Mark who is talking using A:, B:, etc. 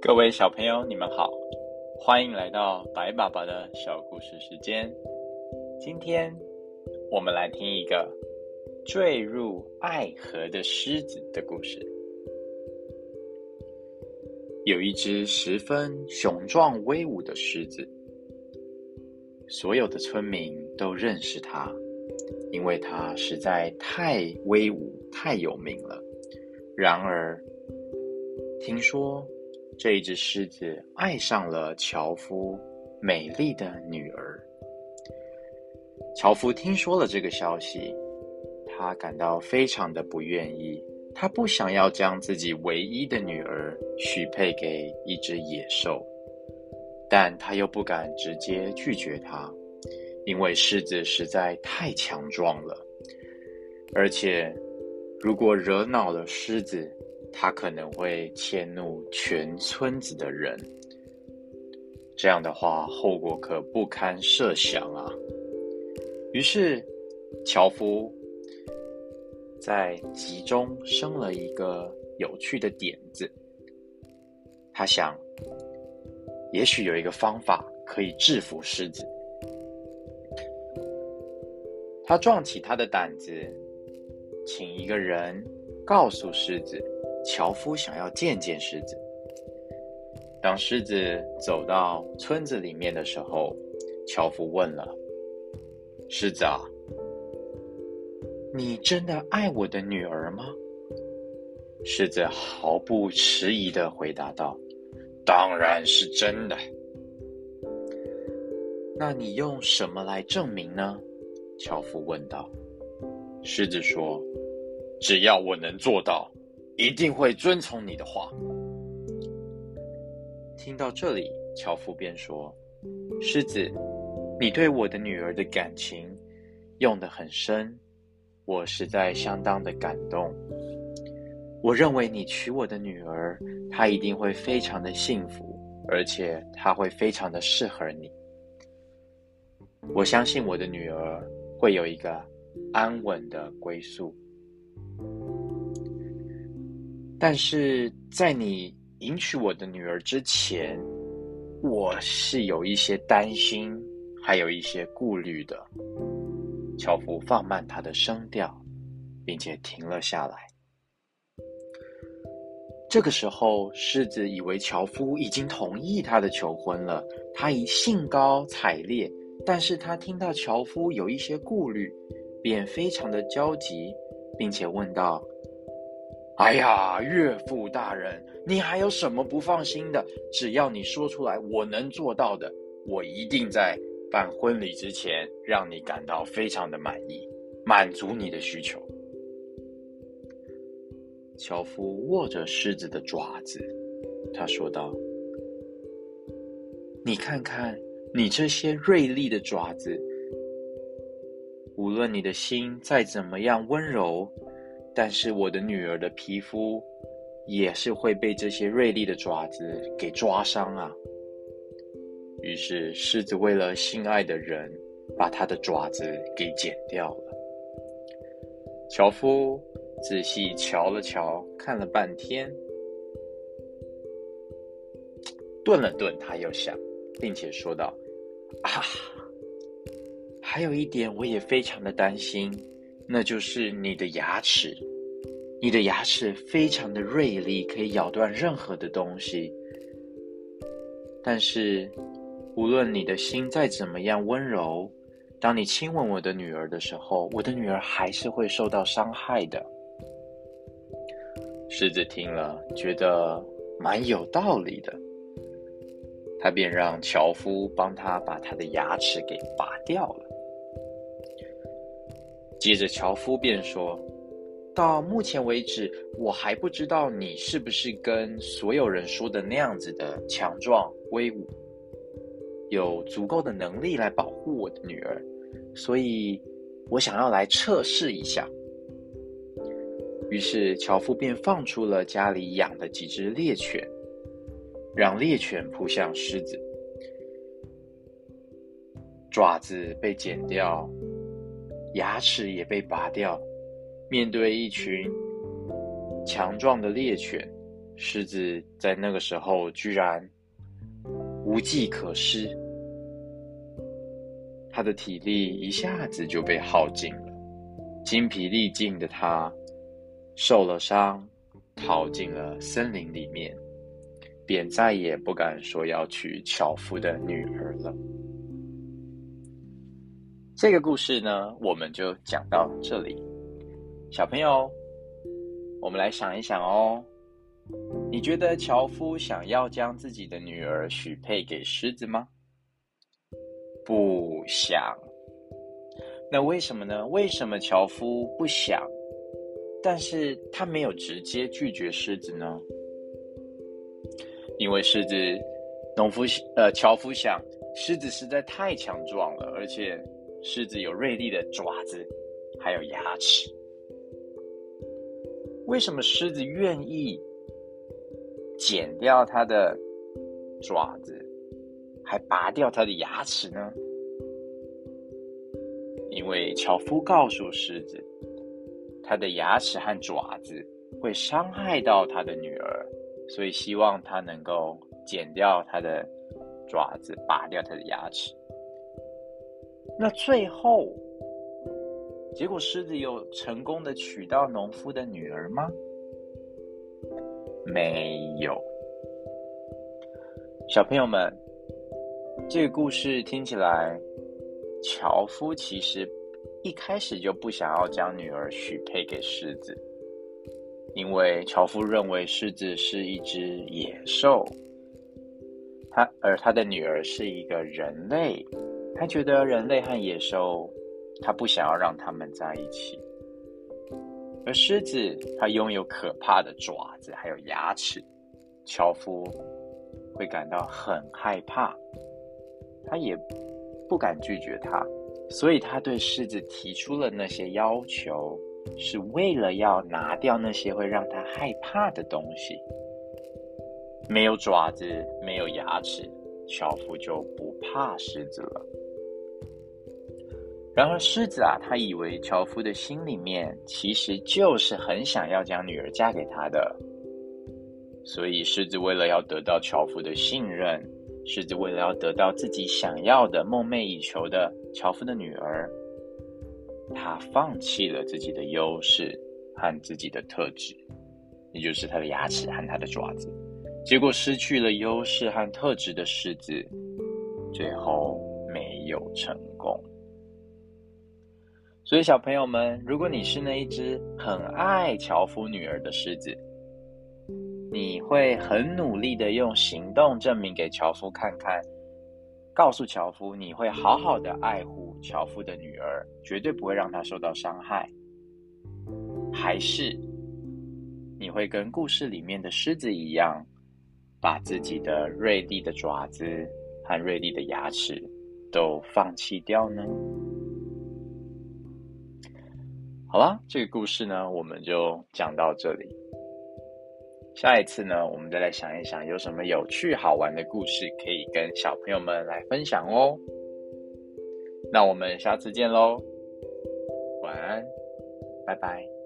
A: 各位小朋友，你们好，欢迎来到白爸爸的小故事时间。今天我们来听一个坠入爱河的狮子的故事。有一只十分雄壮威武的狮子，所有的村民都认识他，因为他实在太威武、太有名了。然而，听说。这一只狮子爱上了樵夫美丽的女儿。樵夫听说了这个消息，他感到非常的不愿意。他不想要将自己唯一的女儿许配给一只野兽，但他又不敢直接拒绝他，因为狮子实在太强壮了，而且如果惹恼了狮子。他可能会迁怒全村子的人，这样的话后果可不堪设想啊！于是，樵夫在集中生了一个有趣的点子。他想，也许有一个方法可以制服狮子。他壮起他的胆子，请一个人告诉狮子。樵夫想要见见狮子。当狮子走到村子里面的时候，樵夫问了：“狮子啊，你真的爱我的女儿吗？”狮子毫不迟疑的回答道：“当然是真的。”那你用什么来证明呢？樵夫问道。狮子说：“只要我能做到。”一定会遵从你的话。听到这里，樵夫便说：“狮子，你对我的女儿的感情用得很深，我实在相当的感动。我认为你娶我的女儿，她一定会非常的幸福，而且她会非常的适合你。我相信我的女儿会有一个安稳的归宿。”但是在你迎娶我的女儿之前，我是有一些担心，还有一些顾虑的。樵夫放慢他的声调，并且停了下来。这个时候，狮子以为樵夫已经同意他的求婚了，他已兴高采烈。但是他听到樵夫有一些顾虑，便非常的焦急，并且问道。哎呀，岳父大人，你还有什么不放心的？只要你说出来，我能做到的，我一定在办婚礼之前让你感到非常的满意，满足你的需求。樵夫握着狮子的爪子，他说道：“你看看，你这些锐利的爪子，无论你的心再怎么样温柔。”但是我的女儿的皮肤也是会被这些锐利的爪子给抓伤啊。于是狮子为了心爱的人，把他的爪子给剪掉了。樵夫仔细瞧了瞧，看了半天，顿了顿，他又想，并且说道：“啊，还有一点，我也非常的担心。”那就是你的牙齿，你的牙齿非常的锐利，可以咬断任何的东西。但是，无论你的心再怎么样温柔，当你亲吻我的女儿的时候，我的女儿还是会受到伤害的。狮子听了，觉得蛮有道理的，他便让樵夫帮他把他的牙齿给拔掉了。接着，樵夫便说：“到目前为止，我还不知道你是不是跟所有人说的那样子的强壮威武，有足够的能力来保护我的女儿，所以我想要来测试一下。”于是，樵夫便放出了家里养的几只猎犬，让猎犬扑向狮子。爪子被剪掉，牙齿也被拔掉。面对一群强壮的猎犬，狮子在那个时候居然无计可施，他的体力一下子就被耗尽了，精疲力尽的他受了伤，逃进了森林里面。便再也不敢说要娶樵夫的女儿了。这个故事呢，我们就讲到这里。小朋友，我们来想一想哦，你觉得樵夫想要将自己的女儿许配给狮子吗？不想。那为什么呢？为什么樵夫不想？但是他没有直接拒绝狮子呢？因为狮子，农夫呃，樵夫想，狮子实在太强壮了，而且狮子有锐利的爪子，还有牙齿。为什么狮子愿意剪掉它的爪子，还拔掉它的牙齿呢？因为樵夫告诉狮子，它的牙齿和爪子会伤害到他的女儿。所以希望他能够剪掉他的爪子，拔掉他的牙齿。那最后，结果狮子有成功的娶到农夫的女儿吗？没有。小朋友们，这个故事听起来，樵夫其实一开始就不想要将女儿许配给狮子。因为樵夫认为狮子是一只野兽，他而他的女儿是一个人类，他觉得人类和野兽，他不想要让他们在一起。而狮子，它拥有可怕的爪子还有牙齿，樵夫会感到很害怕，他也不敢拒绝他，所以他对狮子提出了那些要求。是为了要拿掉那些会让他害怕的东西。没有爪子，没有牙齿，樵夫就不怕狮子了。然而，狮子啊，他以为樵夫的心里面其实就是很想要将女儿嫁给他的。所以，狮子为了要得到樵夫的信任，狮子为了要得到自己想要的、梦寐以求的樵夫的女儿。他放弃了自己的优势和自己的特质，也就是他的牙齿和他的爪子，结果失去了优势和特质的狮子，最后没有成功。所以，小朋友们，如果你是那一只很爱樵夫女儿的狮子，你会很努力的用行动证明给樵夫看看。告诉樵夫，你会好好的爱护樵夫的女儿，绝对不会让她受到伤害。还是你会跟故事里面的狮子一样，把自己的锐利的爪子和锐利的牙齿都放弃掉呢？好了，这个故事呢，我们就讲到这里。下一次呢，我们再来想一想有什么有趣好玩的故事可以跟小朋友们来分享哦。那我们下次见喽，晚安，拜拜。